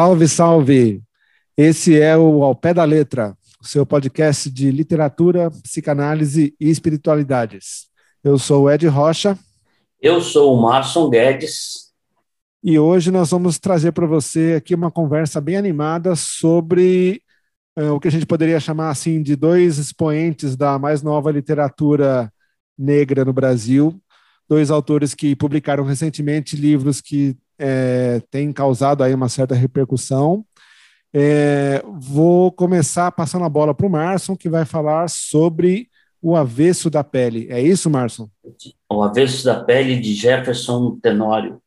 Salve, salve! Esse é o Ao Pé da Letra, o seu podcast de literatura, psicanálise e espiritualidades. Eu sou o Ed Rocha. Eu sou o Marson Guedes. E hoje nós vamos trazer para você aqui uma conversa bem animada sobre uh, o que a gente poderia chamar assim de dois expoentes da mais nova literatura negra no Brasil, dois autores que publicaram recentemente livros que é, tem causado aí uma certa repercussão. É, vou começar passando a bola para o Marson, que vai falar sobre o avesso da pele. É isso, Marson? O avesso da pele de Jefferson Tenório.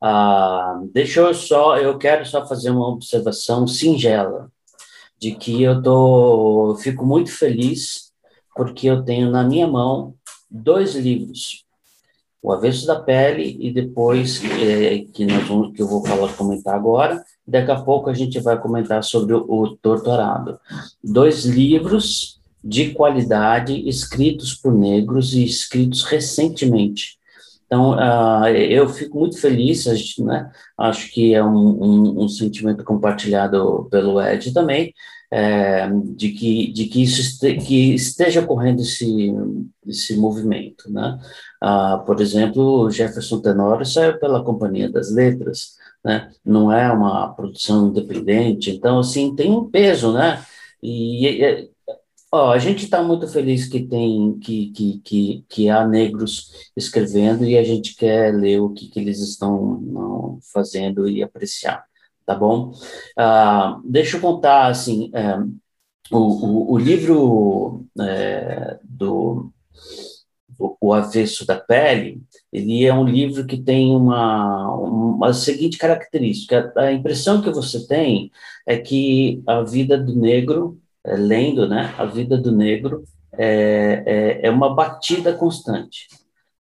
Ah, deixa eu só, eu quero só fazer uma observação singela de que eu tô, eu fico muito feliz porque eu tenho na minha mão dois livros o avesso da pele e depois é, que nós vamos, que eu vou falar comentar agora. Daqui a pouco a gente vai comentar sobre o, o torturado. Dois livros de qualidade escritos por negros e escritos recentemente. Então, uh, eu fico muito feliz, né? acho que é um, um, um sentimento compartilhado pelo Ed também, é, de que de que isso este, que esteja ocorrendo esse esse movimento, né? Ah, por exemplo, Jefferson Tenório saiu pela Companhia das Letras, né? Não é uma produção independente, então assim tem um peso, né? E, e ó, a gente está muito feliz que tem que, que, que, que há negros escrevendo e a gente quer ler o que, que eles estão não, fazendo e apreciar tá bom? Ah, deixa eu contar, assim, é, o, o, o, livro é, do o, Avesso da Pele, ele é um livro que tem uma, uma seguinte característica, a impressão que você tem é que a vida do negro, é, lendo, né, a vida do negro é, é, é uma batida constante,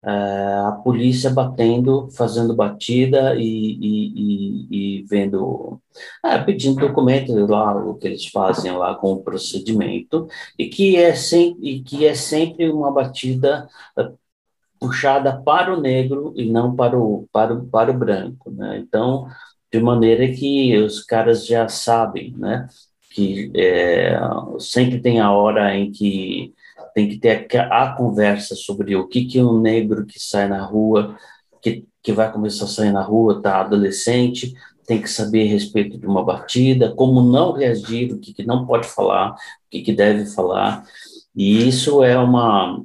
a polícia batendo, fazendo batida e, e, e, e vendo, é, pedindo documentos lá, o que eles fazem lá com o procedimento, e que é, sem, e que é sempre uma batida é, puxada para o negro e não para o, para o, para o branco, né? Então, de maneira que os caras já sabem, né? Que é, sempre tem a hora em que tem que ter a, a conversa sobre o que que um negro que sai na rua, que, que vai começar a sair na rua, tá adolescente, tem que saber a respeito de uma batida, como não reagir, o que, que não pode falar, o que, que deve falar, e isso é uma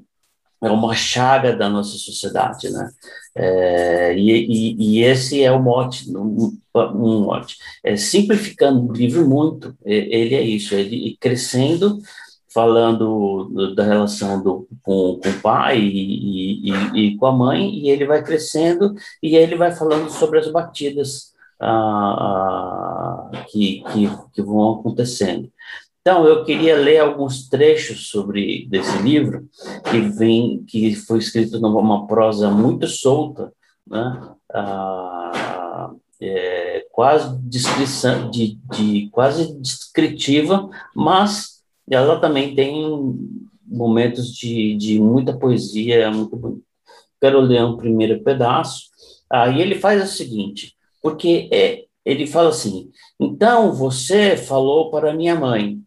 é uma chaga da nossa sociedade, né? É, e, e, e, esse é o mote, um, um mote. É, simplificando o livro muito, ele é isso, ele crescendo falando da relação do, com, com o pai e, e, e, com a mãe, e ele vai crescendo e ele vai falando sobre as batidas ah, ah, que, que, que, vão acontecendo. Então, eu queria ler alguns trechos sobre desse livro, que vem, que foi escrito numa prosa muito solta, né? Ah, é, quase descrição, de, de, quase descritiva, mas ela também tem momentos de, de muita poesia, muito bonito. Quero ler um primeiro pedaço. Aí ele faz o seguinte, porque é, ele fala assim: então você falou para minha mãe,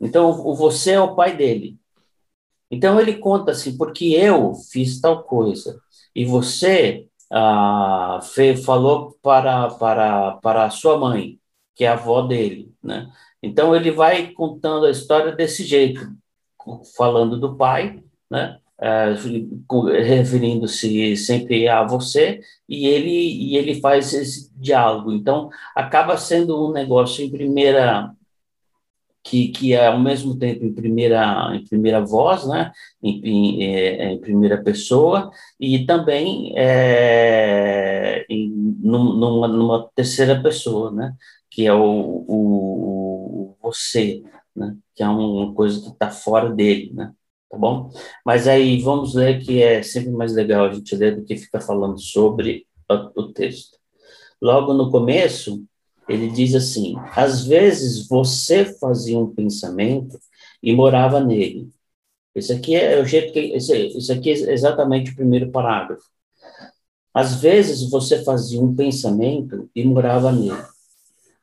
então você é o pai dele. Então ele conta assim, porque eu fiz tal coisa e você ah, falou para para para a sua mãe, que é a avó dele, né? Então ele vai contando a história desse jeito, falando do pai, né? É, referindo-se sempre a você e ele e ele faz esse diálogo. Então acaba sendo um negócio em primeira que, que é ao mesmo tempo em primeira em primeira voz, né? Em, em, é, em primeira pessoa e também é, em, numa, numa terceira pessoa, né? Que é o, o você, né? Que é uma coisa que está fora dele, né? Tá bom? Mas aí vamos ler que é sempre mais legal a gente ler do que ficar falando sobre o texto. Logo no começo, ele diz assim: às vezes você fazia um pensamento e morava nele. Esse aqui é o jeito que esse, esse aqui é exatamente o primeiro parágrafo. Às vezes você fazia um pensamento e morava nele.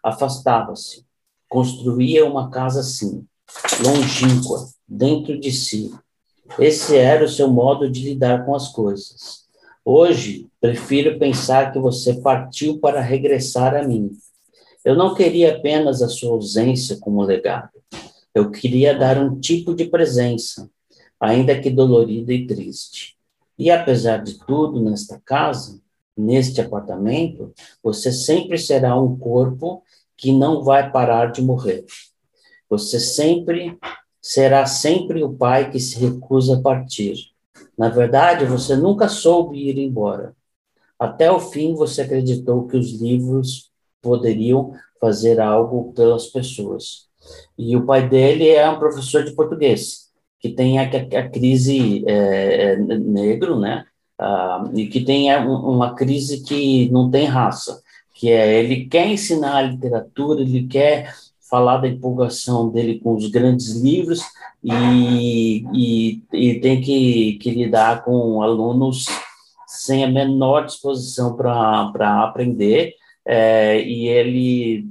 afastava-se, construía uma casa assim, longínqua, dentro de si. Esse era o seu modo de lidar com as coisas. Hoje, prefiro pensar que você partiu para regressar a mim. Eu não queria apenas a sua ausência como legado. Eu queria dar um tipo de presença, ainda que dolorida e triste. E apesar de tudo, nesta casa, neste apartamento, você sempre será um corpo que não vai parar de morrer. Você sempre será sempre o pai que se recusa a partir. Na verdade, você nunca soube ir embora. Até o fim, você acreditou que os livros poderiam fazer algo pelas pessoas. E o pai dele é um professor de português, que tem a, a, crise é, é, negro, né? Ah, e que tem uma crise que não tem raça, que é ele quer ensinar a literatura, ele quer falar da empolgação dele com os grandes livros e, e, e tem que, que lidar com alunos sem a menor disposição para aprender, é, e ele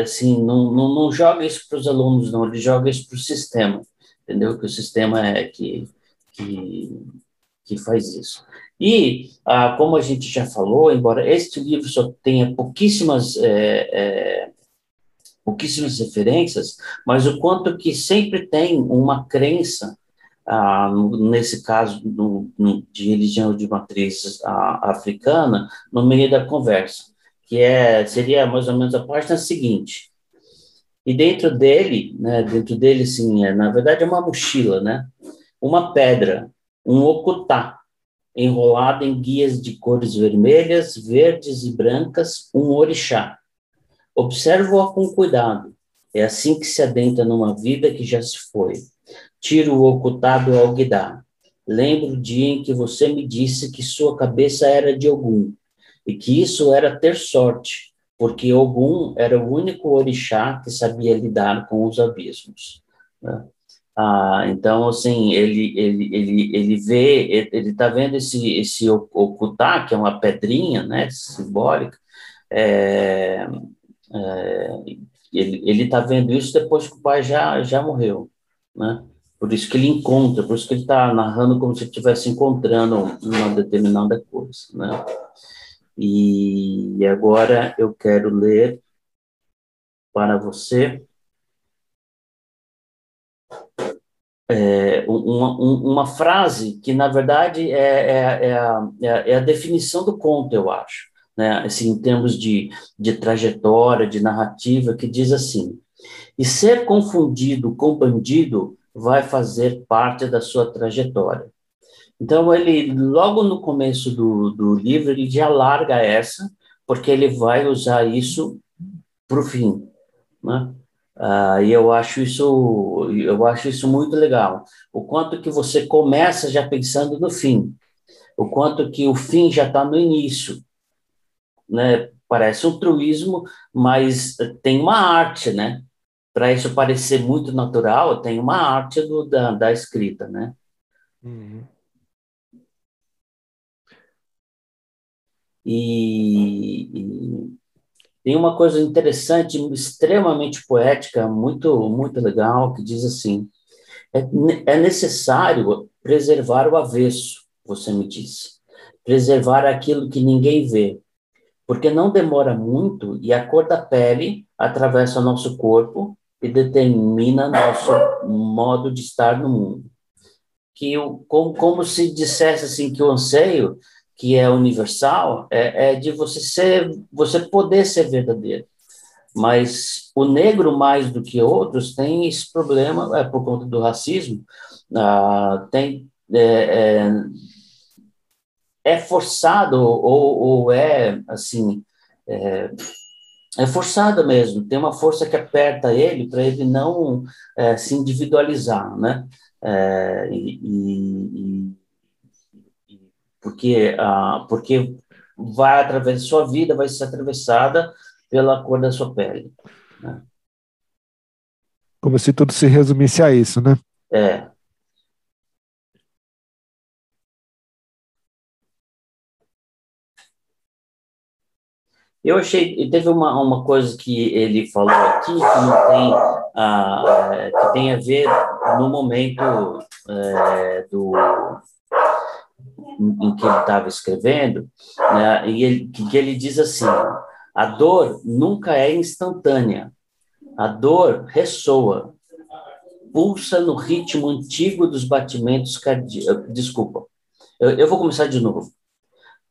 assim não, não, não joga isso para os alunos, não, ele joga isso para o sistema, entendeu? Que o sistema é que, que, que faz isso. E, ah, como a gente já falou, embora este livro só tenha pouquíssimas, é, é, pouquíssimas referências, mas o quanto que sempre tem uma crença, ah, nesse caso no, de religião de matriz ah, africana, no meio da conversa, que é, seria mais ou menos a página seguinte. E dentro dele, né, dentro dele, sim, é, na verdade é uma mochila, né, uma pedra, um okutá, enrolado em guias de cores vermelhas, verdes e brancas, um orixá. Observo-a com cuidado. É assim que se adentra numa vida que já se foi. Tiro o ocultado ao guidar. Lembro o dia em que você me disse que sua cabeça era de Ogum, e que isso era ter sorte, porque Ogum era o único orixá que sabia lidar com os abismos. Né? Ah, então, assim, ele, ele, ele, ele vê, ele está vendo esse, esse ocultar, que é uma pedrinha, né, simbólica, é, é, ele está vendo isso depois que o pai já, já morreu, né, por isso que ele encontra, por isso que ele está narrando como se estivesse encontrando uma determinada coisa, né, e agora eu quero ler para você é, uma, uma, frase que, na verdade, é, é, é, a, é, é a definição do conto, eu acho, né? assim, em termos de, de trajetória, de narrativa, que diz assim: e ser confundido com bandido vai fazer parte da sua trajetória. Então, ele, logo no começo do, do livro, ele já larga essa, porque ele vai usar isso para o fim. Né? Uh, e eu acho isso eu acho isso muito legal. O quanto que você começa já pensando no fim. O quanto que o fim já está no início né? Parece um truísmo mas tem uma arte né? Para isso parecer muito natural tem uma arte do, da, da escrita né? Uhum. e, e tem uma coisa interessante, extremamente poética, muito, muito legal, que diz assim: é, é necessário preservar o avesso, você me disse, preservar aquilo que ninguém vê, porque não demora muito e a cor da pele atravessa nosso corpo e determina nosso modo de estar no mundo. Que como, como se dissesse assim que o anseio que é universal, é, é de você ser, você poder ser verdadeiro. Mas o negro, mais do que outros, tem esse problema, é por conta do racismo, ah, tem, é, é, é forçado ou, ou, é, assim, é, é forçado mesmo, tem uma força que aperta ele para ele não é, se individualizar, né? É, e, e, porque, ah, porque vai através da sua vida, vai ser atravessada pela cor da sua pele. Né? Como se tudo se resumisse a isso, né? É. Eu achei, teve uma, uma coisa que ele falou aqui que não tem, ah, é, que tem a ver no momento é, do em que ele estava escrevendo, né, e ele, que ele diz assim: a dor nunca é instantânea, a dor ressoa, pulsa no ritmo antigo dos batimentos cardíacos. Desculpa, eu, eu vou começar de novo.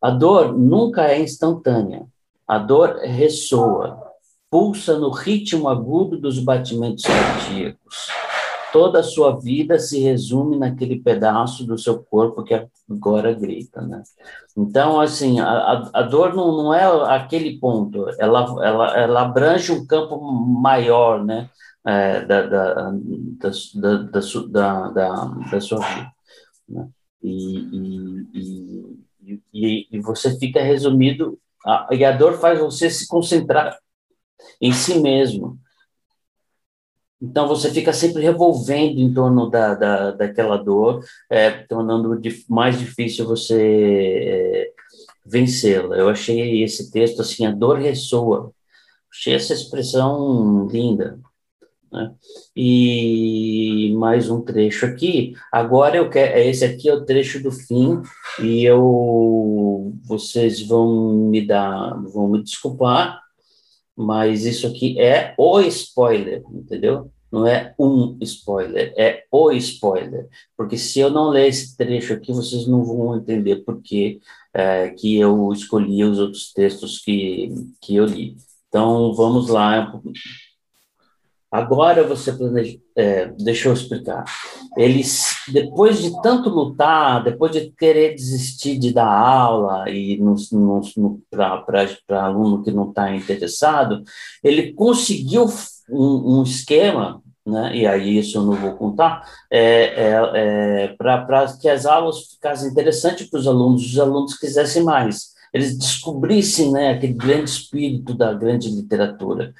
A dor nunca é instantânea, a dor ressoa, pulsa no ritmo agudo dos batimentos cardíacos. Toda a sua vida se resume naquele pedaço do seu corpo que agora grita, né? Então, assim, a, a dor não, não é aquele ponto, ela, ela, ela abrange um campo maior, né? É, da, da, da, da, da, da, sua vida. Né? E, e, e, e, você fica resumido, a, e a dor faz você se concentrar em si mesmo. Então, você fica sempre revolvendo em torno da, da, daquela dor, é, tornando mais difícil você é, vencê-la. Eu achei esse texto assim, a dor ressoa. Achei essa expressão linda. Né? E mais um trecho aqui. Agora eu quero. Esse aqui é o trecho do fim e eu vocês vão me dar, vão me desculpar, mas isso aqui é o spoiler, entendeu? Não é um spoiler, é o spoiler. Porque se eu não ler esse trecho aqui, vocês não vão entender por que, é, que eu escolhi os outros textos que, que eu li. Então, vamos lá Agora você planeja, é, deixa eu explicar. Eles, depois de tanto lutar, depois de querer desistir de dar aula e para aluno que não está interessado, ele conseguiu um, um, esquema, né, e aí isso eu não vou contar, é, é, é para que as aulas ficassem interessantes para os alunos, os alunos quisessem mais, eles descobrissem né, aquele grande espírito da grande literatura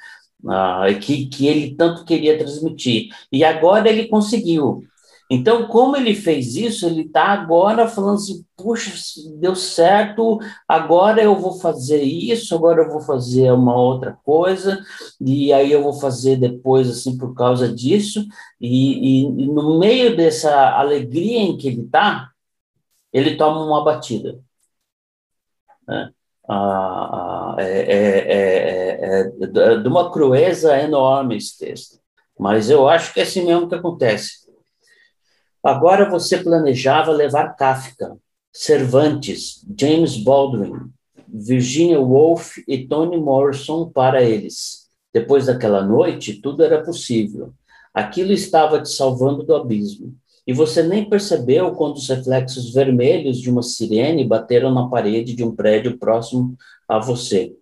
ah, que, que ele tanto queria transmitir. E agora ele conseguiu. Então, como ele fez isso, ele está agora falando assim: puxa, deu certo, agora eu vou fazer isso, agora eu vou fazer uma outra coisa, e aí eu vou fazer depois, assim, por causa disso. E, e, e no meio dessa alegria em que ele está, ele toma uma batida. Né? Ah, é, é, é, de uma crueza enorme esse texto. Mas eu acho que é assim mesmo que acontece. Agora você planejava levar Kafka, Cervantes, James Baldwin, Virginia Woolf e Toni Morrison para eles. Depois daquela noite, tudo era possível. Aquilo estava te salvando do abismo e você nem percebeu quando os reflexos vermelhos de uma sirene bateram na parede de um prédio próximo a você.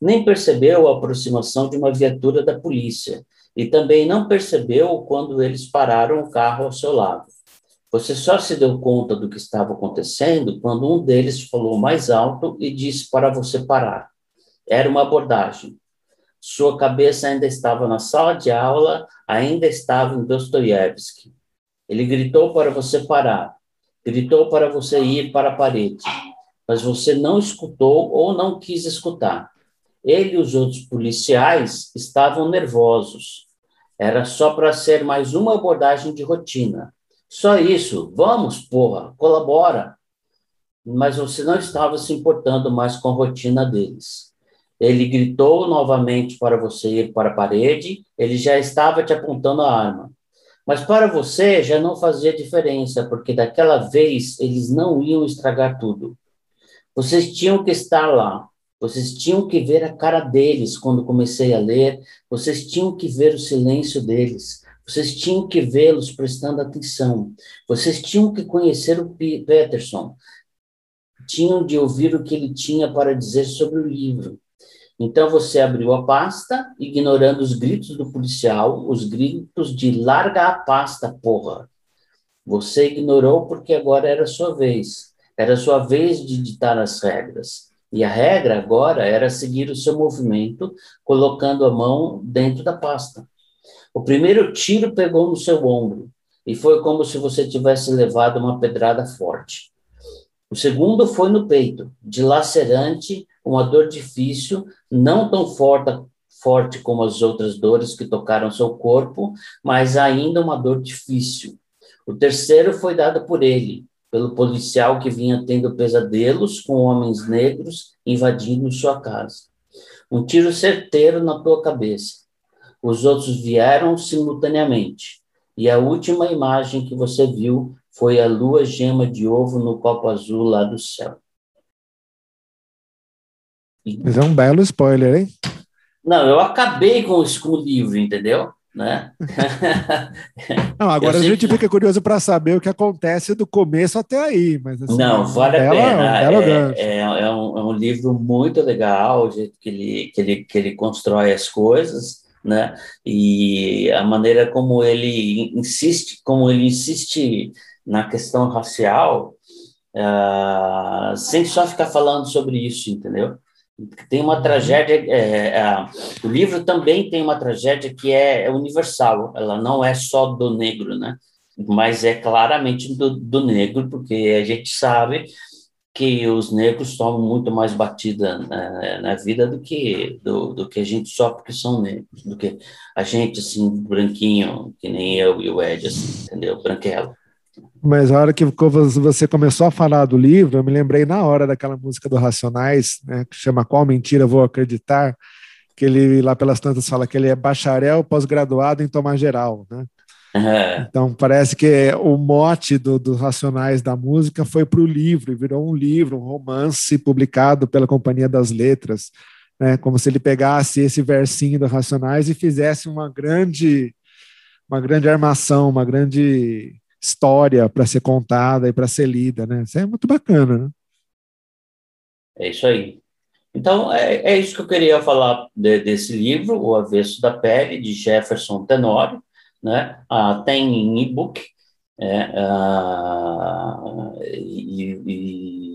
Nem percebeu a aproximação de uma viatura da polícia e também não percebeu quando eles pararam o carro ao seu lado. Você só se deu conta do que estava acontecendo quando um deles falou mais alto e disse para você parar. Era uma abordagem. Sua cabeça ainda estava na sala de aula, ainda estava em Dostoiévski. Ele gritou para você parar, gritou para você ir para a parede, mas você não escutou ou não quis escutar. Ele e os outros policiais estavam nervosos. Era só para ser mais uma abordagem de rotina. Só isso. Vamos, porra, colabora. Mas você não estava se importando mais com a rotina deles. Ele gritou novamente para você ir para a parede, ele já estava te apontando a arma. Mas para você já não fazia diferença, porque daquela vez eles não iam estragar tudo. Vocês tinham que estar lá, vocês tinham que ver a cara deles quando comecei a ler, vocês tinham que ver o silêncio deles, vocês tinham que vê-los prestando atenção, vocês tinham que conhecer o Peterson, tinham de ouvir o que ele tinha para dizer sobre o livro, então você abriu a pasta, ignorando os gritos do policial, os gritos de larga a pasta, porra. Você ignorou porque agora era sua vez. Era sua vez de ditar as regras. E a regra agora era seguir o seu movimento, colocando a mão dentro da pasta. O primeiro tiro pegou no seu ombro e foi como se você tivesse levado uma pedrada forte. O segundo foi no peito, dilacerante, uma dor difícil, não tão forte, forte como as outras dores que tocaram seu corpo, mas ainda uma dor difícil. O terceiro foi dado por ele, pelo policial que vinha tendo pesadelos com homens negros invadindo sua casa. Um tiro certeiro na tua cabeça. Os outros vieram simultaneamente. E a última imagem que você viu foi a lua gema de ovo no copo azul lá do céu. Mas é um belo spoiler, hein? Não, eu acabei com, com o livro, entendeu? Né? Não, agora a gente que... fica curioso para saber o que acontece do começo até aí. Mas, assim, Não, vale a pena. É, é, é, um, é, um, livro muito legal, o jeito que ele, que, ele, que ele constrói as coisas, né? E a maneira como ele insiste, como ele insiste na questão racial, uh, sem só ficar falando sobre isso, entendeu? Tem uma tragédia, é, é, o livro também tem uma tragédia que é, é, universal, ela não é só do negro, né? Mas é claramente do, do negro, porque a gente sabe que os negros tomam muito mais batida na, na vida do que do, do, que a gente só porque são negros, do que a gente assim branquinho, que nem eu e o Ed, assim, entendeu? Branquelo. Mas a hora que você começou a falar do livro, eu me lembrei na hora daquela música do Racionais, né, que chama Qual Mentira Vou Acreditar, que ele lá pelas tantas fala que ele é bacharel pós-graduado em tomar geral, né? Uhum. Então parece que o mote dos do Racionais da música foi para o livro, virou um livro, um romance publicado pela Companhia das Letras, né? Como se ele pegasse esse versinho do Racionais e fizesse uma grande, uma grande armação, uma grande história para ser contada e para ser lida, né? Isso é muito bacana, né? É isso aí. Então, é, é isso que eu queria falar de, desse livro, O Avesso da Pele, de Jefferson Tenório, né? Ah, tem em e-book, é, ah, e, e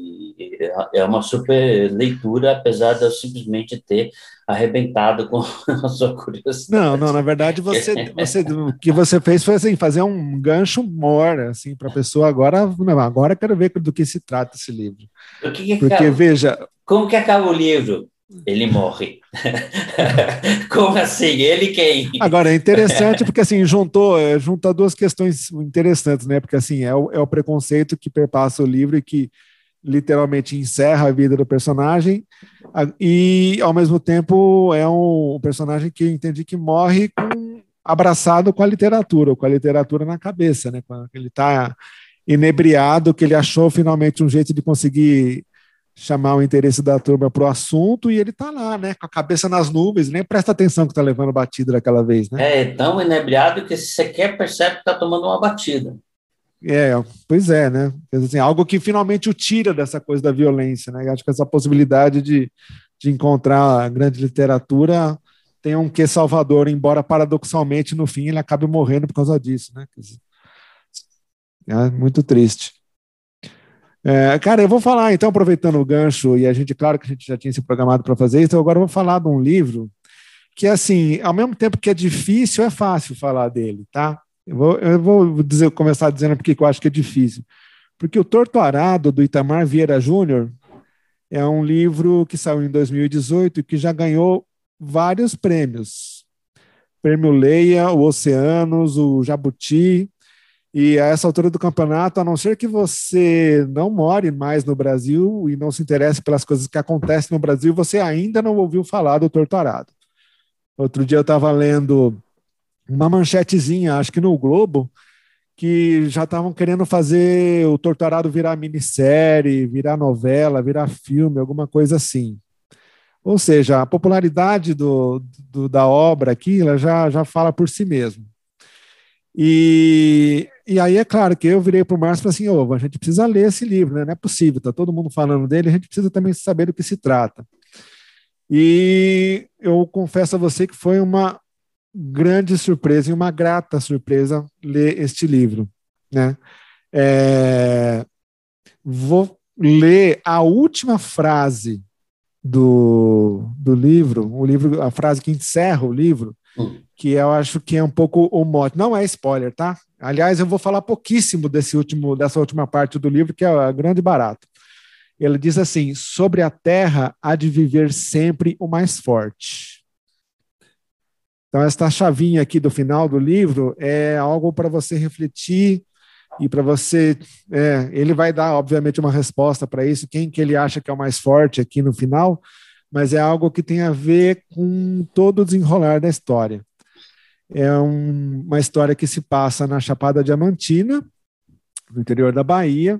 é uma super leitura, apesar de eu simplesmente ter arrebentado com a sua curiosidade. Não, não, na verdade você, você o que você fez foi assim, fazer um gancho mor assim para a pessoa agora, não, agora quero ver do que se trata esse livro. Que que Porque acaba, veja, como que acaba o livro? Ele morre. Como assim? Ele quem? Agora, é interessante porque, assim, juntou, é, junta duas questões interessantes, né? Porque, assim, é o, é o preconceito que perpassa o livro e que literalmente encerra a vida do personagem e ao mesmo tempo é um, personagem que eu entendi que morre com, abraçado com a literatura, com a literatura na cabeça, né? Ele está inebriado, que ele achou finalmente um jeito de conseguir chamar o interesse da turma para o assunto e ele está lá, né, com a cabeça nas nuvens, nem presta atenção que está levando batida daquela vez, né? É tão inebriado que se você quer percebe que está tomando uma batida. É, pois é, né? Assim, algo que finalmente o tira dessa coisa da violência, né? Eu acho que essa possibilidade de, de encontrar a grande literatura tem um que Salvador, embora paradoxalmente no fim ele acabe morrendo por causa disso, né? É muito triste. É, cara, eu vou falar, então, aproveitando o gancho, e a gente, claro que a gente já tinha se programado para fazer isso, então agora eu vou falar de um livro que, assim, ao mesmo tempo que é difícil, é fácil falar dele, tá? Eu vou, eu vou dizer, começar dizendo porque eu acho que é difícil. Porque o Torto Arado, do Itamar Vieira Júnior, é um livro que saiu em 2018 e que já ganhou vários prêmios. Prêmio Leia, o Oceanos, o Jabuti. E a essa altura do campeonato, a não ser que você não more mais no Brasil e não se interesse pelas coisas que acontecem no Brasil, você ainda não ouviu falar do Torto Arado. Outro dia eu estava lendo uma manchetezinha, acho que no Globo, que já estavam querendo fazer o Torturado virar minissérie, virar novela, virar filme, alguma coisa assim. Ou seja, a popularidade do, do, da obra aqui ela já, já fala por si mesmo. E, e aí é claro que eu virei para o Márcio e falei assim: a gente precisa ler esse livro, né? não é possível, está todo mundo falando dele, a gente precisa também saber do que se trata. E eu confesso a você que foi uma grande surpresa e uma grata surpresa ler este livro. Né? É, vou ler a última frase do, do livro, o livro, a frase que encerra o livro, hum. que eu acho que é um pouco o mote. Não é spoiler, tá? Aliás, eu vou falar pouquíssimo desse último, dessa última parte do livro, que é a grande barato. Ele diz assim: sobre a terra há de viver sempre o mais forte. Então, esta chavinha aqui do final do livro é algo para você refletir e para você. É, ele vai dar, obviamente, uma resposta para isso, quem que ele acha que é o mais forte aqui no final, mas é algo que tem a ver com todo o desenrolar da história. É um, uma história que se passa na Chapada Diamantina, no interior da Bahia,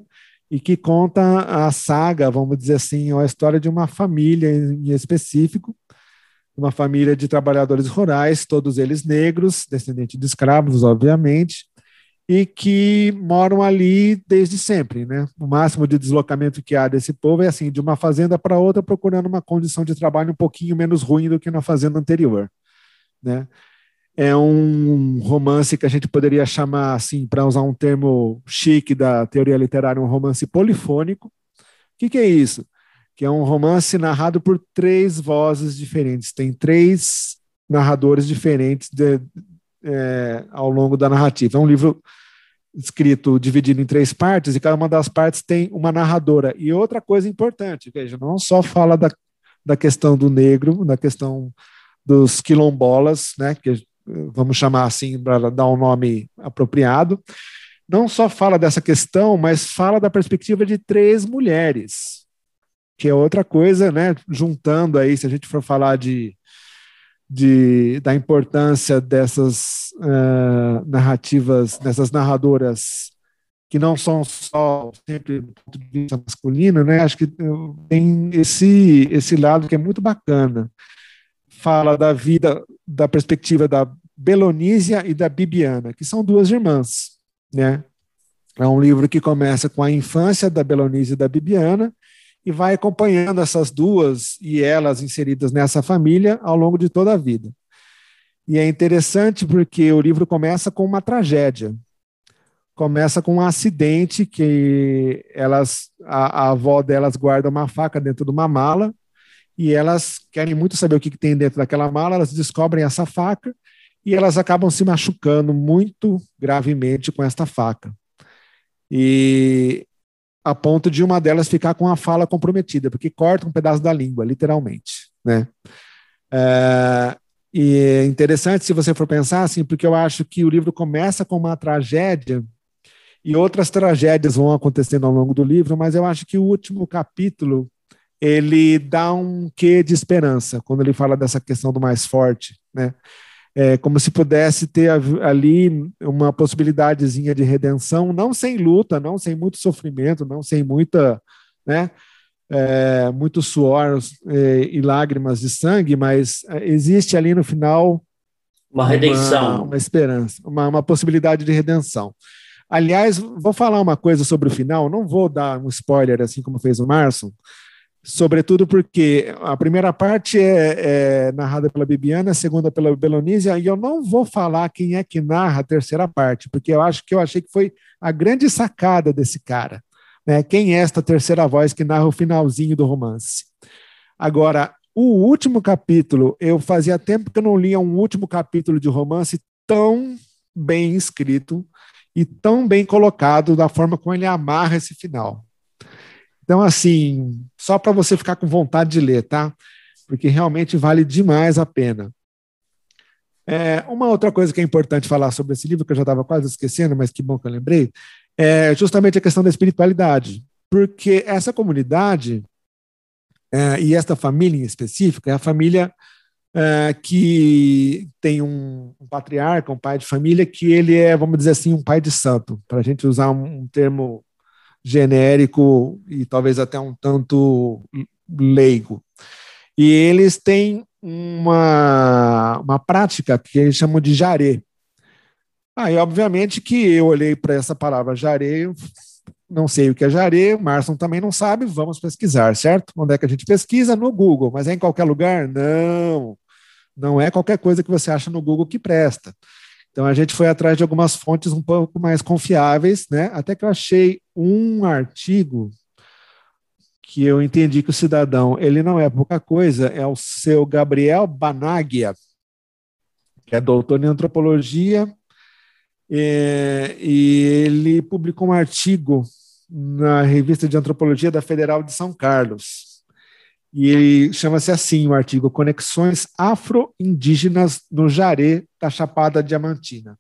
e que conta a saga, vamos dizer assim, a história de uma família em específico, uma família de trabalhadores rurais, todos eles negros, descendentes de escravos, obviamente, e que moram ali desde sempre, né? O máximo de deslocamento que há desse povo é assim, de uma fazenda para outra, procurando uma condição de trabalho um pouquinho menos ruim do que na fazenda anterior, né? É um romance que a gente poderia chamar, assim, para usar um termo chique da teoria literária, um romance polifônico. O que, que é isso? Que é um romance narrado por três vozes diferentes. Tem três narradores diferentes de, é, ao longo da narrativa. É um livro escrito dividido em três partes e cada uma das partes tem uma narradora. E outra coisa importante, veja, não só fala da, da questão do negro, da questão dos quilombolas, né, que vamos chamar assim para dar um nome apropriado, não só fala dessa questão, mas fala da perspectiva de três mulheres, que é outra coisa, né, juntando aí, se a gente for falar de de, da importância dessas uh, narrativas, dessas narradoras que não são só sempre do ponto de vista masculino, né? Acho que tem esse esse lado que é muito bacana. Fala da vida da perspectiva da Belonísia e da Bibiana, que são duas irmãs, né? É um livro que começa com a infância da Belonísia e da Bibiana e vai acompanhando essas duas e elas inseridas nessa família ao longo de toda a vida. E é interessante porque o livro começa com uma tragédia. Começa com um acidente que elas, a, a avó delas guarda uma faca dentro de uma mala e elas querem muito saber o que, que tem dentro daquela mala. Elas descobrem essa faca e elas acabam se machucando muito gravemente com esta faca. E a ponto de uma delas ficar com a fala comprometida, porque corta um pedaço da língua, literalmente, né? É, e é interessante se você for pensar assim, porque eu acho que o livro começa com uma tragédia e outras tragédias vão acontecendo ao longo do livro, mas eu acho que o último capítulo ele dá um quê de esperança quando ele fala dessa questão do mais forte, né? É, como se pudesse ter ali uma possibilidadezinha de redenção, não sem luta, não sem muito sofrimento, não sem muita, né, é, muito suor é, e lágrimas de sangue, mas é, existe ali no final uma redenção, uma, uma esperança, uma, uma possibilidade de redenção. Aliás, vou falar uma coisa sobre o final, não vou dar um spoiler assim como fez o Marson, sobretudo porque a primeira parte é, é, narrada pela Bibiana, a segunda pela Belonísia, e eu não vou falar quem é que narra a terceira parte, porque eu acho que eu achei que foi a grande sacada desse cara. Né? Quem é esta terceira voz que narra o finalzinho do romance? Agora, o último capítulo, eu fazia tempo que eu não lia um último capítulo de romance tão bem escrito e tão bem colocado da forma como ele amarra esse final. Então, assim, só para você ficar com vontade de ler, tá? Porque realmente vale demais a pena. É, uma outra coisa que é importante falar sobre esse livro, que eu já estava quase esquecendo, mas que bom que eu lembrei, é justamente a questão da espiritualidade. Porque essa comunidade é, e esta família em específico é a família é, que tem um, um, patriarca, um pai de família, que ele é, vamos dizer assim, um pai de santo, para a gente usar um, um termo genérico e talvez até um tanto leigo. E eles têm uma, uma prática que eles chamam de jaré. Aí, obviamente, que eu olhei para essa palavra jaré, não sei o que é jaré, o Marson também não sabe, vamos pesquisar, certo? Onde é que a gente pesquisa? No Google, mas é em qualquer lugar? Não, não é qualquer coisa que você acha no Google que presta. Então a gente foi atrás de algumas fontes um pouco mais confiáveis, né? Até que eu achei um artigo que eu entendi que o cidadão ele não é pouca coisa, é o seu Gabriel Banaglia, que é doutor em antropologia, e, e ele publicou um artigo na revista de antropologia da Federal de São Carlos. E chama-se assim o artigo Conexões Afro-Indígenas no Jaré da Chapada Diamantina.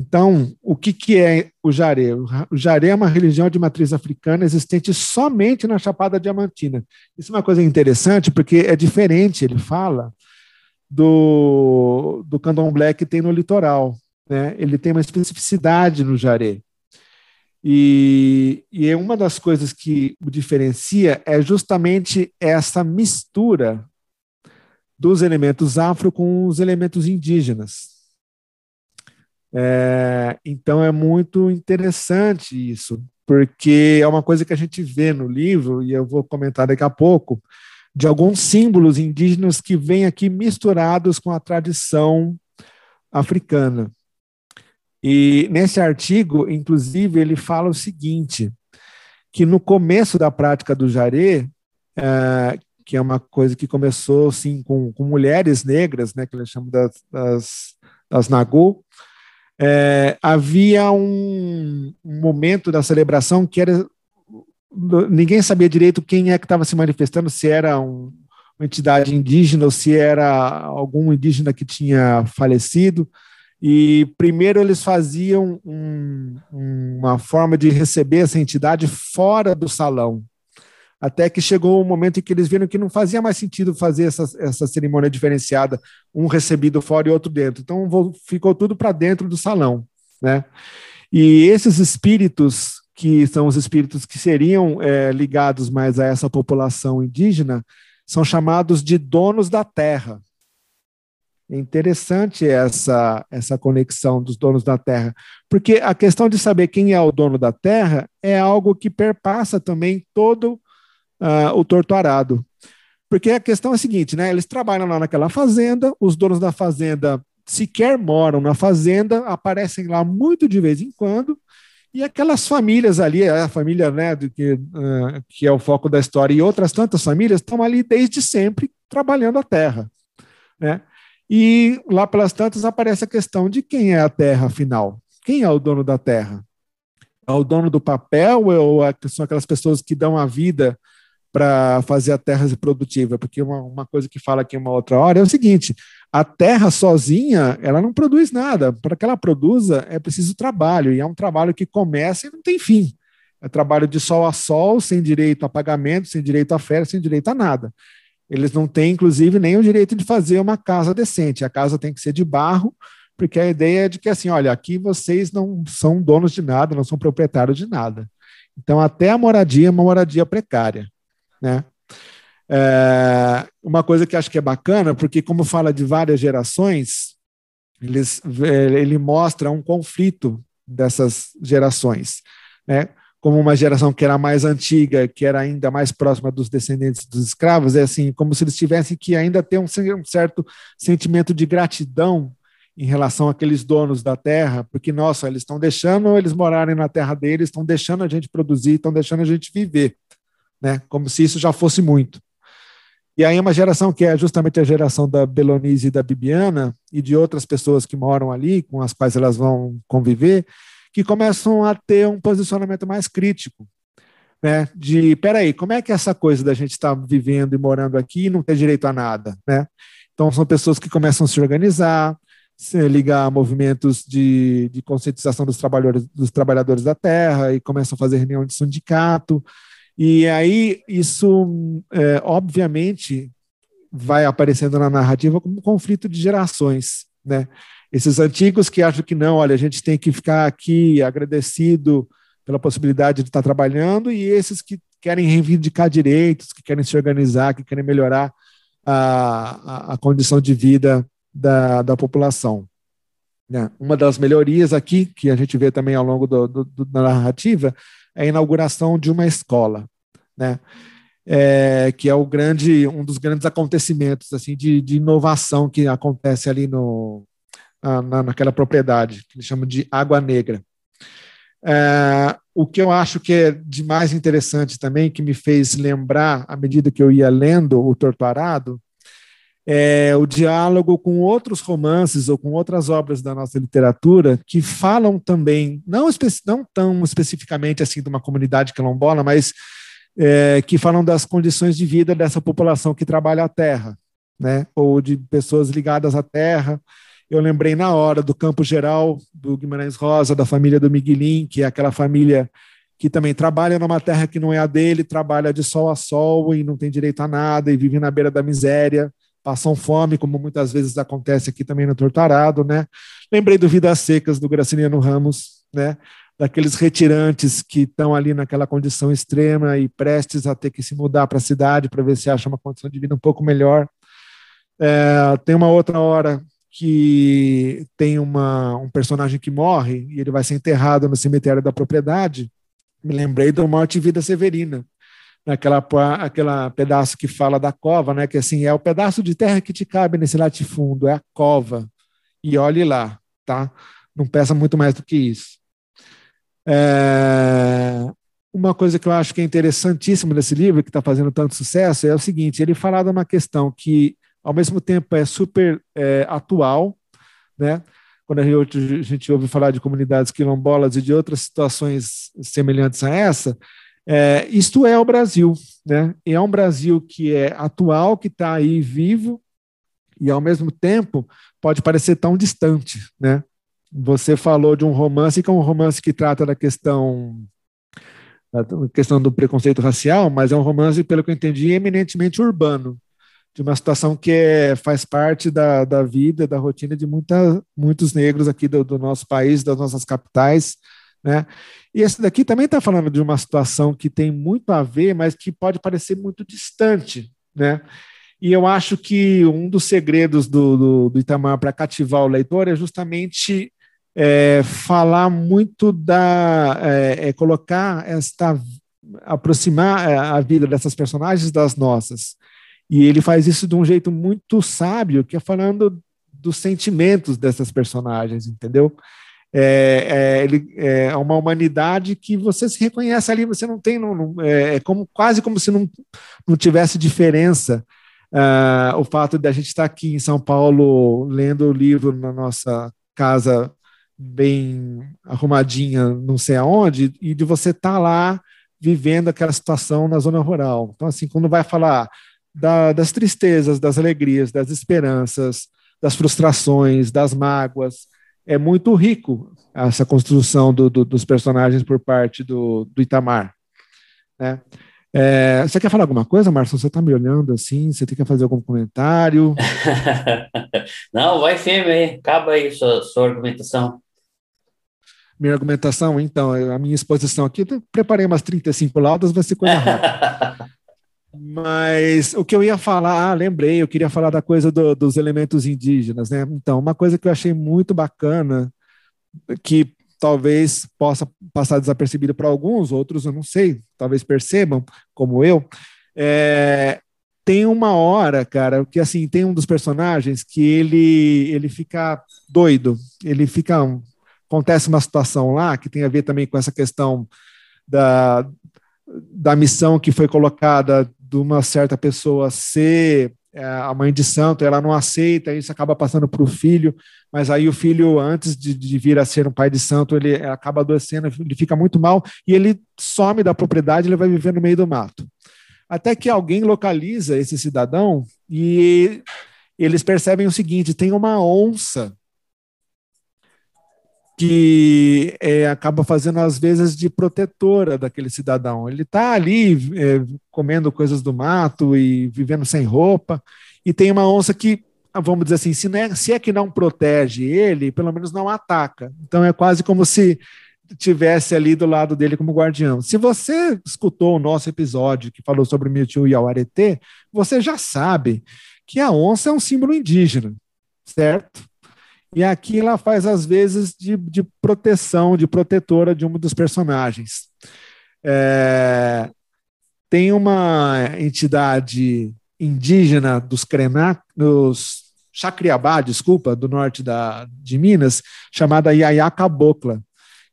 Então, o que, que é o Jaré? O Jaré é uma religião de matriz africana existente somente na Chapada Diamantina. Isso é uma coisa interessante, porque é diferente, ele fala, do, do candomblé que tem no litoral. Né? Ele tem uma especificidade no Jaré. E, e é uma das coisas que o diferencia é justamente essa mistura dos elementos afro com os elementos indígenas. É, então é muito interessante isso, porque é uma coisa que a gente vê no livro, e eu vou comentar daqui a pouco, de alguns símbolos indígenas que vêm aqui misturados com a tradição africana. E nesse artigo, inclusive, ele fala o seguinte: que no começo da prática do jaré, é, que é uma coisa que começou assim com, com mulheres negras, né, que eles chamam das, das, das Nagô, é, havia um, um, momento da celebração que era ninguém sabia direito quem é que estava se manifestando, se era um, uma entidade indígena ou se era algum indígena que tinha falecido. E primeiro eles faziam um, uma forma de receber essa entidade fora do salão, até que chegou o um momento em que eles viram que não fazia mais sentido fazer essa, essa cerimônia diferenciada, um recebido fora e outro dentro. Então ficou tudo para dentro do salão, né? E esses espíritos que são os espíritos que seriam é, ligados mais a essa população indígena são chamados de donos da terra. É interessante essa, essa conexão dos donos da terra, porque a questão de saber quem é o dono da terra é algo que perpassa também todo uh, o torturado. Porque a questão é a seguinte, né? Eles trabalham lá naquela fazenda, os donos da fazenda sequer moram na fazenda, aparecem lá muito de vez em quando, e aquelas famílias ali, a família né, do que, uh, que é o foco da história, e outras tantas famílias estão ali desde sempre trabalhando a terra. Né? E lá pelas tantas aparece a questão de quem é a terra, afinal. Quem é o dono da terra? É o dono do papel ou são aquelas pessoas que dão a vida para fazer a terra produtiva, porque uma, uma coisa que fala aqui uma outra hora é o seguinte: a terra sozinha ela não produz nada. Para que ela produza é preciso trabalho e é um trabalho que começa e não tem fim. É trabalho de sol a sol, sem direito a pagamento, sem direito a férias, sem direito a nada. Eles não têm, inclusive, nem o direito de fazer uma casa decente. A casa tem que ser de barro, porque a ideia é de que, assim, olha, aqui vocês não são donos de nada, não são proprietários de nada. Então, até a moradia é uma moradia precária. Né? É, uma coisa que acho que é bacana, porque como fala de várias gerações, eles, ele mostra um conflito dessas gerações, né? Como uma geração que era mais antiga, que era ainda mais próxima dos descendentes dos escravos, é assim, como se eles tivessem que ainda ter um, um certo sentimento de gratidão em relação àqueles donos da terra, porque, nossa, eles estão deixando eles morarem na terra deles, estão deixando a gente produzir, estão deixando a gente viver né? Como se isso já fosse muito. E aí uma geração que é justamente a geração da Belonise e da Bibiana e de outras pessoas que moram ali, com as quais elas vão conviver, que começam a ter um posicionamento mais crítico, né? De, peraí, como é que é essa coisa da gente estar tá vivendo e morando aqui e não ter direito a nada, né? Então são pessoas que começam a se organizar, se ligar a movimentos de, de conscientização dos trabalhadores, dos trabalhadores da terra e começam a fazer reunião de sindicato, e aí, isso, é, obviamente, vai aparecendo na narrativa como um conflito de gerações, né? Esses antigos que acham que não, olha, a gente tem que ficar aqui agradecido pela possibilidade de estar trabalhando, e esses que querem reivindicar direitos, que querem se organizar, que querem melhorar a, a, a condição de vida da, da população. Né? Uma das melhorias aqui, que a gente vê também ao longo do, do, do, da narrativa, é a inauguração de uma escola, né? É, que é o grande, um dos grandes acontecimentos assim de, de inovação que acontece ali no, na, naquela propriedade, que eles chamam de Água Negra. É, o que eu acho que é de mais interessante também, que me fez lembrar, à medida que eu ia lendo o Torturado, é o diálogo com outros romances ou com outras obras da nossa literatura que falam também, não, não tão especificamente assim de uma comunidade quilombola, mas é, que falam das condições de vida dessa população que trabalha a terra, né? ou de pessoas ligadas à terra. Eu lembrei na hora do Campo Geral, do Guimarães Rosa, da família do Miguelin, que é aquela família que também trabalha numa terra que não é a dele, trabalha de sol a sol e não tem direito a nada e vive na beira da miséria, passam fome, como muitas vezes acontece aqui também no Tortarado, né? Lembrei do Vidas Secas, do Graciliano Ramos, né? Daqueles retirantes que estão ali naquela condição extrema e prestes a ter que se mudar para a cidade para ver se acha uma condição de vida um pouco melhor. É, tem uma outra hora que tem uma, um personagem que morre e ele vai ser enterrado no cemitério da propriedade me lembrei do Morte e Vida Severina, naquela aquela pedaço que fala da cova, né? Que assim é o pedaço de terra que te cabe nesse latifúndio, é a cova. E olhe lá, tá? Não peça muito mais do que isso. É... Uma coisa que eu acho que é interessantíssima nesse livro, que está fazendo tanto sucesso, é o seguinte: ele fala de uma questão que, ao mesmo tempo, é super é, atual, né? quando a gente ouve falar de comunidades quilombolas e de outras situações semelhantes a essa, é, isto é o Brasil, né? E é um Brasil que é atual, que está aí vivo e ao mesmo tempo pode parecer tão distante, né? Você falou de um romance que é um romance que trata da questão da questão do preconceito racial, mas é um romance, pelo que eu entendi, eminentemente urbano de uma situação que é, faz parte da, da vida, da rotina de muita, muitos negros aqui do, do nosso país, das nossas capitais, né? E esse daqui também está falando de uma situação que tem muito a ver, mas que pode parecer muito distante, né? E eu acho que um dos segredos do, do, do Itamar para cativar o leitor é justamente é, falar muito da. É, é colocar esta. aproximar é, a vida dessas personagens das nossas. E ele faz isso de um jeito muito sábio, que é falando dos sentimentos dessas personagens, entendeu? É, é, ele, é uma humanidade que você se reconhece ali, você não tem, não, não, é, é como quase como se não, não tivesse diferença uh, o fato de a gente estar aqui em São Paulo lendo o livro na nossa casa bem arrumadinha, não sei aonde, e de você estar lá vivendo aquela situação na zona rural. Então, assim, quando vai falar da, das tristezas, das alegrias, das esperanças, das frustrações, das mágoas. É muito rico essa construção do, do, dos personagens por parte do, do Itamar. Né? É, você quer falar alguma coisa, Márcio? Você está me olhando assim? Você tem que fazer algum comentário? Não, vai firme aí. Acaba aí sua, sua argumentação. Minha argumentação, então, a minha exposição aqui, preparei umas 35 laudas, vai ser coisa rápida. Mas o que eu ia falar, ah, lembrei, eu queria falar da coisa do, dos elementos indígenas, né? Então, uma coisa que eu achei muito bacana, que talvez possa passar desapercebido para alguns, outros eu não sei, talvez percebam, como eu, é, tem uma hora, cara, que assim, tem um dos personagens que ele, ele fica doido, ele fica. Acontece uma situação lá que tem a ver também com essa questão da, da missão que foi colocada de uma certa pessoa ser é, a mãe de santo, ela não aceita, isso acaba passando para o filho, mas aí o filho, antes de, de, vir a ser um pai de santo, ele acaba adoecendo, ele fica muito mal e ele some da propriedade, ele vai viver no meio do mato. Até que alguém localiza esse cidadão e eles percebem o seguinte: tem uma onça que é, acaba fazendo às vezes de protetora daquele cidadão. Ele está ali é, comendo coisas do mato e vivendo sem roupa, e tem uma onça que, vamos dizer assim, se, é, se é que não protege ele, pelo menos não ataca. Então é quase como se tivesse ali do lado dele como guardião. Se você escutou o nosso episódio que falou sobre Mewtwo e Awaretê, você já sabe que a onça é um símbolo indígena, certo? E aqui ela faz, às vezes, de, de proteção, de protetora de um dos personagens. É, tem uma entidade indígena dos Krenak, dos Chacriabá, desculpa, do norte da, de Minas, chamada Yaya Cabocla,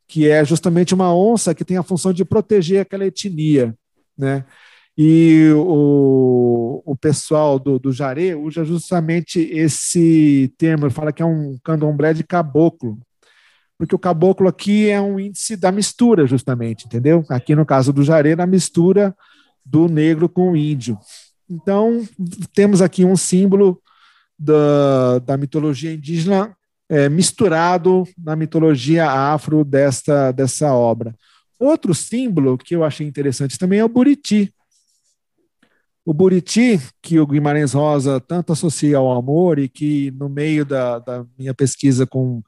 que é justamente uma onça que tem a função de proteger aquela etnia, né? E o, o pessoal do, do Jaré usa justamente esse termo, fala que é um candomblé de caboclo, porque o caboclo aqui é um índice da mistura, justamente, entendeu? Aqui no caso do Jaré, na mistura do negro com o índio. Então, temos aqui um símbolo da, da mitologia indígena é, misturado na mitologia afro desta, dessa obra. Outro símbolo que eu achei interessante também é o Buriti, o Buriti, que o Guimarães Rosa tanto associa ao amor e que no meio da, da minha pesquisa com,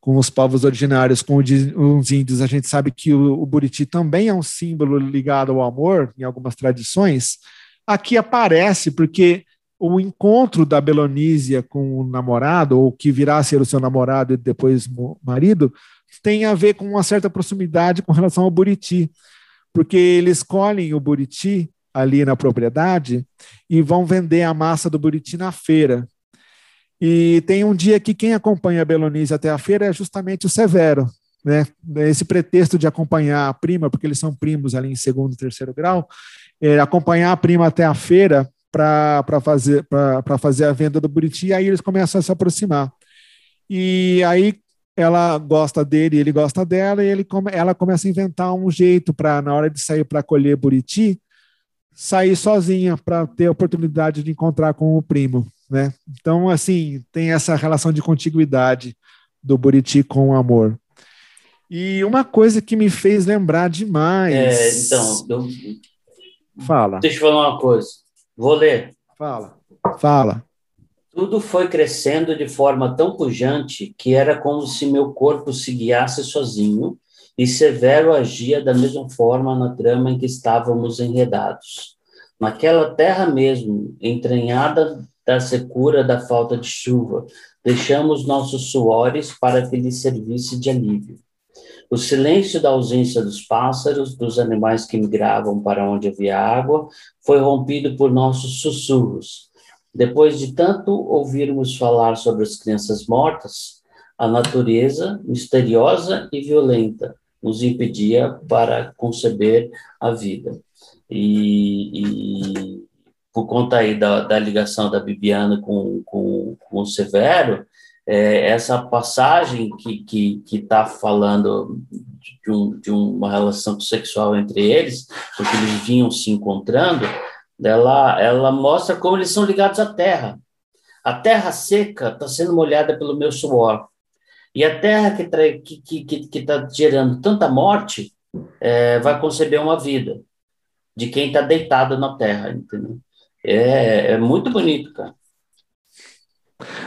com os povos originários, com os índios, a gente sabe que o, o Buriti também é um símbolo ligado ao amor em algumas tradições. Aqui aparece porque o encontro da Belonísia com o namorado, ou que virá a ser o seu namorado e depois marido, tem a ver com uma certa proximidade com relação ao Buriti, porque eles escolhem o Buriti ali na propriedade e vão vender a massa do buriti na feira. E tem um dia que quem acompanha a Belonise até a feira é justamente o Severo, né? Esse pretexto de acompanhar a prima, porque eles são primos ali em segundo terceiro grau, é, acompanhar a prima até a feira para fazer, fazer a venda do buriti, e aí eles começam a se aproximar. E aí ela gosta dele, ele gosta dela, e ele ela começa a inventar um jeito para, na hora de sair para colher buriti, sair sozinha para ter a oportunidade de encontrar com o primo, né? Então, assim, tem essa relação de contiguidade do Buriti com o amor. E uma coisa que me fez lembrar demais. É, então, eu... fala. Deixa eu falar uma coisa. Vou ler. Fala. Fala. Tudo foi crescendo de forma tão pujante que era como se meu corpo se guiasse sozinho e Severo agia da mesma forma na trama em que estávamos enredados. Naquela terra mesmo, entranhada da secura da falta de chuva, deixamos nossos suores para que lhe servisse de alívio. O silêncio da ausência dos pássaros, dos animais que migravam para onde havia água, foi rompido por nossos sussurros. Depois de tanto ouvirmos falar sobre as crianças mortas, a natureza, misteriosa e violenta, nos impedia para conceber a vida. E, e por conta aí da, da, ligação da Bibiana com, com, com o Severo, é, essa passagem que está falando de, um, de, uma relação sexual entre eles, porque eles vinham se encontrando, ela, ela mostra como eles são ligados à terra. A terra seca está sendo molhada pelo meu suor. E a terra que está que, que, que tá gerando tanta morte é, vai conceber uma vida de quem está deitado na terra, entendeu? É, é muito bonito, cara.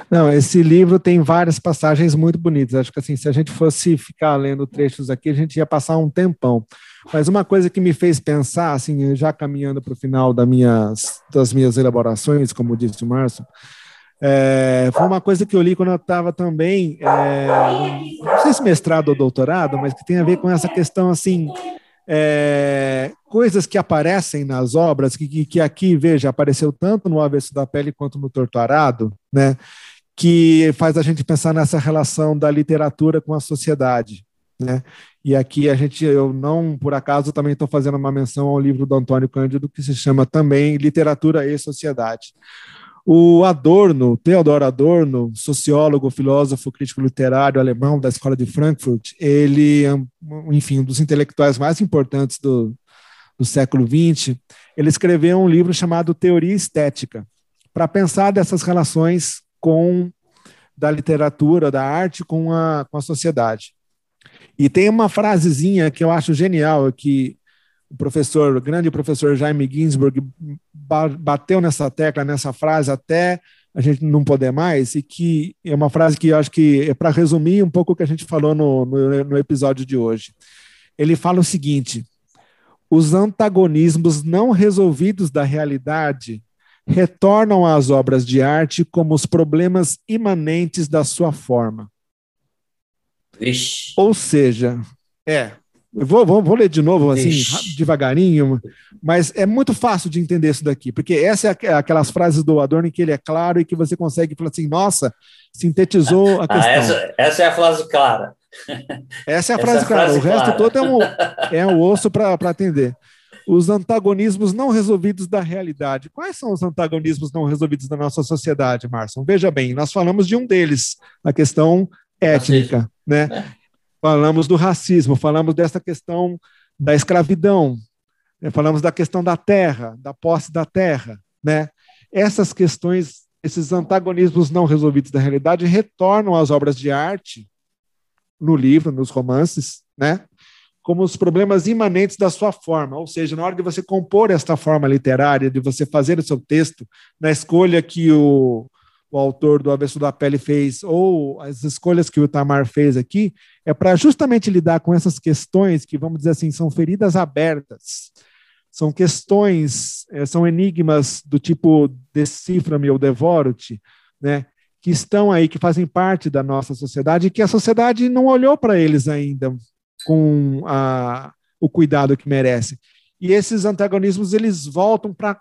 Não, esse livro tem várias passagens muito bonitas. Acho que assim, se a gente fosse ficar lendo trechos aqui, a gente ia passar um tempão. Mas uma coisa que me fez pensar, assim, já caminhando para o final das minhas, das minhas elaborações, como disse o Márcio, é, foi uma coisa que eu li quando eu estava também, é, não sei se mestrado ou doutorado, mas que tem a ver com essa questão assim, é, coisas que aparecem nas obras, que, que, aqui, veja, apareceu tanto no Avesso da Pele quanto no Torturado, né, que faz a gente pensar nessa relação da literatura com a sociedade. Né? E aqui a gente, eu não, por acaso, também estou fazendo uma menção ao livro do Antônio Cândido, que se chama também Literatura e Sociedade. O Adorno, Theodor Adorno, sociólogo, filósofo, crítico literário alemão da Escola de Frankfurt, ele, é enfim, um dos intelectuais mais importantes do, do século XX, ele escreveu um livro chamado Teoria Estética, para pensar dessas relações com da literatura, da arte com a, com a sociedade. E tem uma frasezinha que eu acho genial, que o professor, o grande professor Jaime Ginsburg bateu nessa tecla, nessa frase até a gente não poder mais, e que é uma frase que eu acho que é para resumir um pouco o que a gente falou no, no, no episódio de hoje. Ele fala o seguinte: os antagonismos não resolvidos da realidade retornam às obras de arte como os problemas imanentes da sua forma. Vixe. Ou seja, é, Vou, vou, vou, ler de novo, assim, Ixi. devagarinho, mas é muito fácil de entender isso daqui, porque essa é aquelas frases do Adorno em que ele é claro e que você consegue falar assim, nossa, sintetizou a ah, questão. essa, essa, é a frase clara. Essa é a frase essa clara, frase o resto todo é um, é um osso para atender. os antagonismos não resolvidos da realidade. Quais são os antagonismos não resolvidos da nossa sociedade, Márcio? Veja bem, nós falamos de um deles, a questão étnica, né? Falamos do racismo, falamos dessa questão da escravidão, né? falamos da questão da terra, da posse da terra, né? Essas questões, esses antagonismos não resolvidos da realidade retornam às obras de arte, no livro, nos romances, né? como os problemas imanentes da sua forma, ou seja, na hora de você compor esta forma literária, de você fazer o seu texto, na escolha que o, o autor do Avesso da Pele fez, ou as escolhas que o Tamar fez aqui, é para justamente lidar com essas questões que, vamos dizer assim, são feridas abertas, são questões, eh, são enigmas do tipo decifra-me ou devoro-te, né? que estão aí, que fazem parte da nossa sociedade e que a sociedade não olhou para eles ainda com a, o cuidado que merece. E esses antagonismos eles voltam para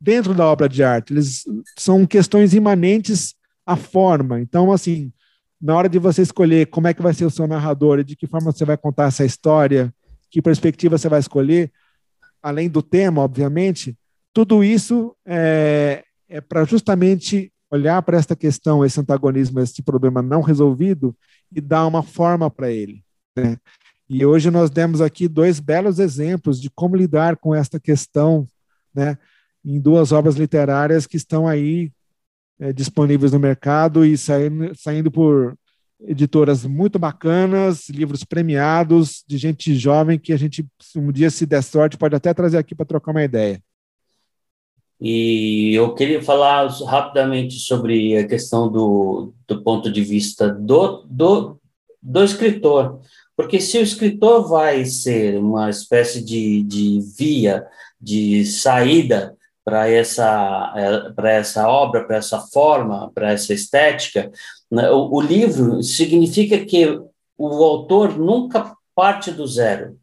dentro da obra de arte. Eles são questões imanentes à forma. Então, assim, na hora de você escolher como é que vai ser o seu narrador e de que forma você vai contar essa história, que perspectiva você vai escolher, além do tema, obviamente, tudo isso é, é para justamente olhar para esta questão, esse antagonismo, esse problema não resolvido e dar uma forma para ele. Né? E hoje nós demos aqui dois belos exemplos de como lidar com esta questão, né, em duas obras literárias que estão aí é, disponíveis no mercado e saindo, saindo por editoras muito bacanas, livros premiados, de gente jovem que a gente, um dia, se der sorte, pode até trazer aqui para trocar uma ideia. E eu queria falar rapidamente sobre a questão do, do ponto de vista do, do, do escritor. Porque se o escritor vai ser uma espécie de, de via, de saída para essa, é, para essa obra, para essa forma, para essa estética, né, o, o livro significa que o autor nunca parte do zero.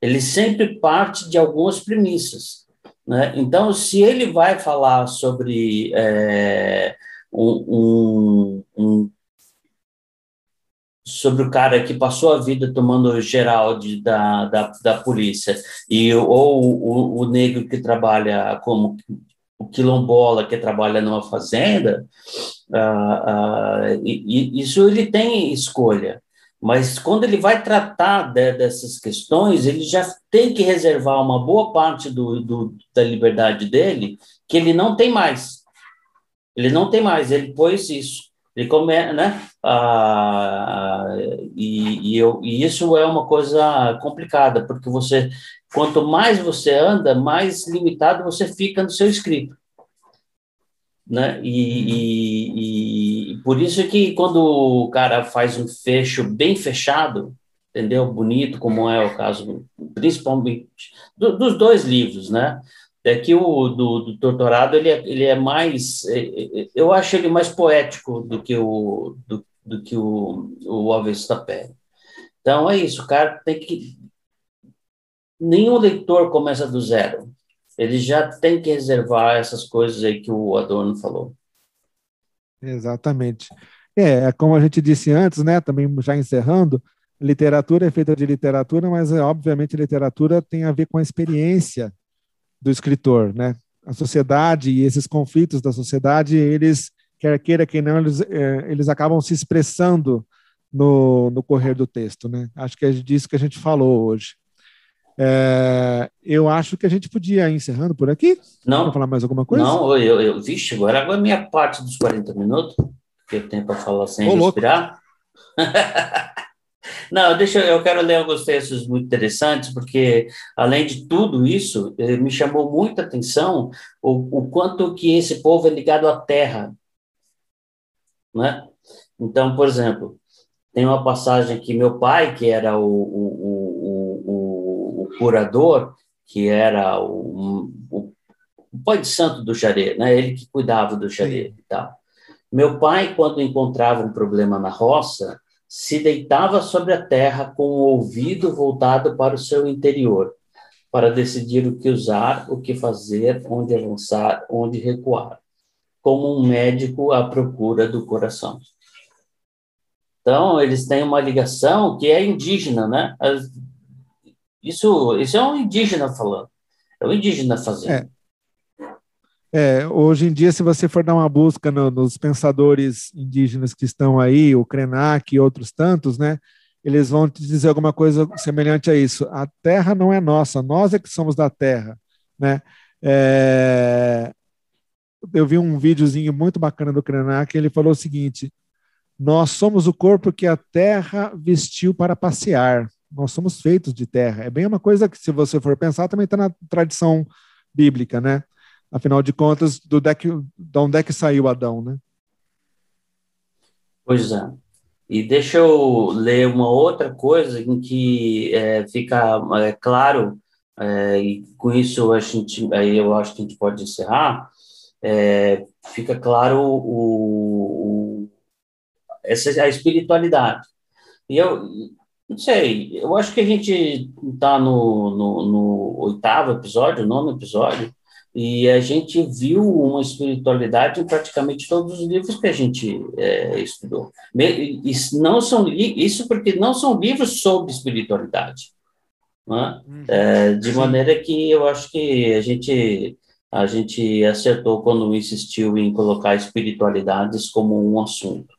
Ele sempre parte de algumas premissas. Né? Então, se ele vai falar sobre é, um, um, um sobre o cara que passou a vida tomando geral de, da, da, da polícia, e, ou o, o negro que trabalha como o quilombola que trabalha numa fazenda, uh, uh, e, e isso ele tem escolha. Mas quando ele vai tratar de, dessas questões, ele já tem que reservar uma boa parte do, do, da liberdade dele, que ele não tem mais. Ele não tem mais, ele pôs isso. Ele come, né? Ah, e, e, eu, e isso é uma coisa complicada, porque você, quanto mais você anda, mais limitado você fica no seu escrito. Né? E, e, e por isso que quando o cara faz um fecho bem fechado, entendeu? Bonito, como é o caso, principalmente do, dos dois livros, né? É que o do, do doutorado ele é, ele é mais é, é, eu acho ele mais poético do que o do, do que o, o avesso da pele então é isso o cara tem que nenhum leitor começa do zero. Ele já tem que reservar essas coisas aí que o Adorno falou. Exatamente. É, é como a gente disse antes né também já encerrando literatura é feita de literatura mas é, obviamente literatura tem a ver com a experiência do escritor, né? A sociedade e esses conflitos da sociedade, eles, quer queira, quer não, eles, é, eles acabam se expressando no, no correr do texto, né? Acho que é disso que a gente falou hoje. É, eu acho que a gente podia ir encerrando por aqui. Não. Quer falar mais alguma coisa? Não, eu, eu vixe, agora, agora é a minha parte dos 40 minutos, que eu tenho para falar sem Ô, respirar. Não, deixa eu quero ler alguns textos muito interessantes, porque além de tudo isso, eh, me chamou muita atenção o, o quanto que esse povo é ligado à terra, né? Então, por exemplo, tem uma passagem que meu pai, que era o, o, o, o curador, que era o, o, pai de santo do Jaré, né? Ele que cuidava do Jaré e tal. Meu pai, quando encontrava um problema na roça, se deitava sobre a terra com o ouvido voltado para o seu interior, para decidir o que usar, o que fazer, onde avançar, onde recuar, como um médico à procura do coração. Então, eles têm uma ligação que é indígena, né? Isso, isso é um indígena falando. É o indígena fazendo. É. É, hoje em dia, se você for dar uma busca no, nos pensadores indígenas que estão aí, o Krenak e outros tantos, né, eles vão te dizer alguma coisa semelhante a isso. A terra não é nossa, nós é que somos da terra, né? É, eu vi um videozinho muito bacana do Krenak, ele falou o seguinte: nós somos o corpo que a terra vestiu para passear. Nós somos feitos de terra. É bem uma coisa que, se você for pensar, também está na tradição bíblica, né? Afinal de contas, do deck, de onde é que saiu Adão, né? Pois é. E deixa eu ler uma outra coisa em que é, fica é, claro, é, e com isso a gente, aí eu acho que a gente pode encerrar, é, fica claro o, o, essa a espiritualidade. E eu não sei, eu acho que a gente está no, no, no oitavo episódio, nono episódio, e a gente viu uma espiritualidade em praticamente todos os livros que a gente é, estudou. Isso, não são, isso porque não são livros sobre espiritualidade. É? Uhum. É, de maneira que eu acho que a gente, a gente acertou quando insistiu em colocar espiritualidades como um assunto.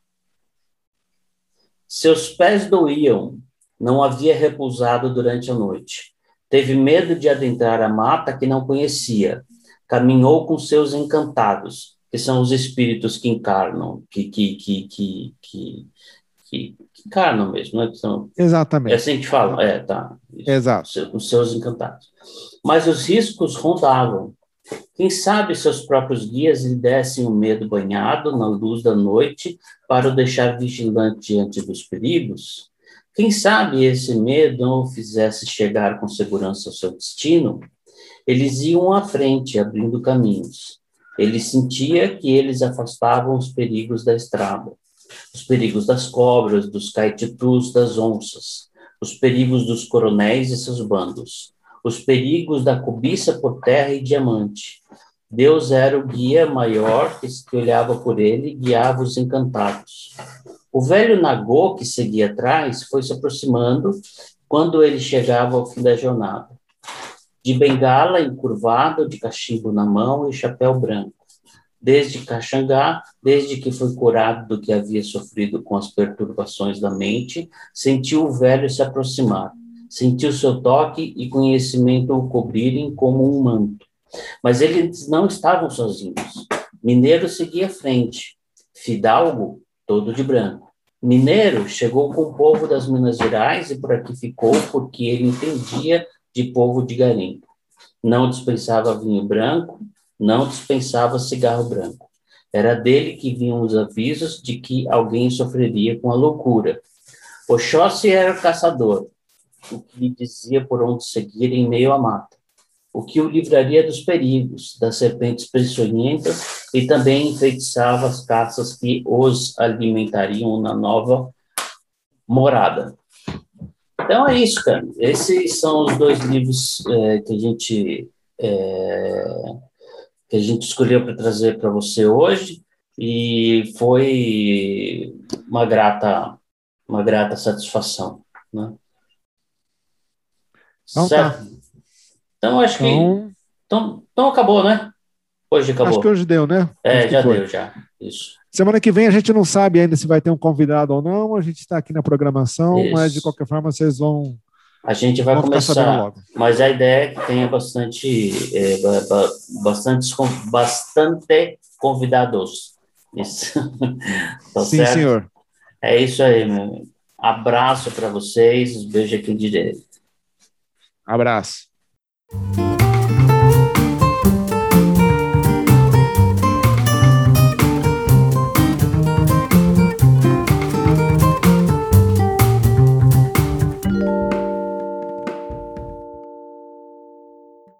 Seus pés doíam, não havia repousado durante a noite. Teve medo de adentrar a mata que não conhecia caminhou com seus encantados, que são os espíritos que encarnam, que, que, que, que, que, que, que encarnam mesmo, né? São, Exatamente. É assim que falam, é, tá. Isso, Exato. Os seus encantados. Mas os riscos rondavam. Quem sabe seus próprios guias lhe dessem o um medo banhado na luz da noite para o deixar vigilante diante dos perigos? Quem sabe esse medo não o fizesse chegar com segurança ao seu destino? Eles iam à frente, abrindo caminhos. Ele sentia que eles afastavam os perigos da estrada, os perigos das cobras, dos caetitus, das onças, os perigos dos coronéis e seus bandos, os perigos da cobiça por terra e diamante. Deus era o guia maior que olhava por ele e guiava os encantados. O velho Nagô, que seguia atrás, foi se aproximando quando ele chegava ao fim da jornada de bengala encurvado, de cachimbo na mão e chapéu branco. Desde Caxangá, desde que foi curado do que havia sofrido com as perturbações da mente, sentiu o velho se aproximar. Sentiu seu toque e conhecimento o cobrirem como um manto. Mas eles não estavam sozinhos. Mineiro seguia à frente. Fidalgo, todo de branco. Mineiro chegou com o povo das Minas Gerais e por aqui ficou porque ele entendia de povo de garimpo. Não dispensava vinho branco, não dispensava cigarro branco. Era dele que vinham os avisos de que alguém sofreria com a loucura. Oxóssi era caçador, o que lhe dizia por onde seguir em meio à mata, o que o livraria dos perigos, das serpentes peçonhentas, e também enfeitiçava as caças que os alimentariam na nova morada. Então é isso, cara. Esses são os dois livros é, que a gente é, que a gente escolheu para trazer para você hoje e foi uma grata uma grata satisfação, né? Então, tá. certo. Tá. Então acho que então, então, então acabou, né? Hoje acabou. Acho que hoje deu, né? É, já deu já. Isso. Semana que vem a gente não sabe ainda se vai ter um convidado ou não, a gente está aqui na programação, Isso. mas de qualquer forma vocês vão. A gente vai começar, mas a ideia é que tenha bastante, é, bastante, bastante convidados. Isso. tá Sim, certo? senhor. É isso aí, meu amigo. Abraço para vocês, beijo aqui direito. Abraço.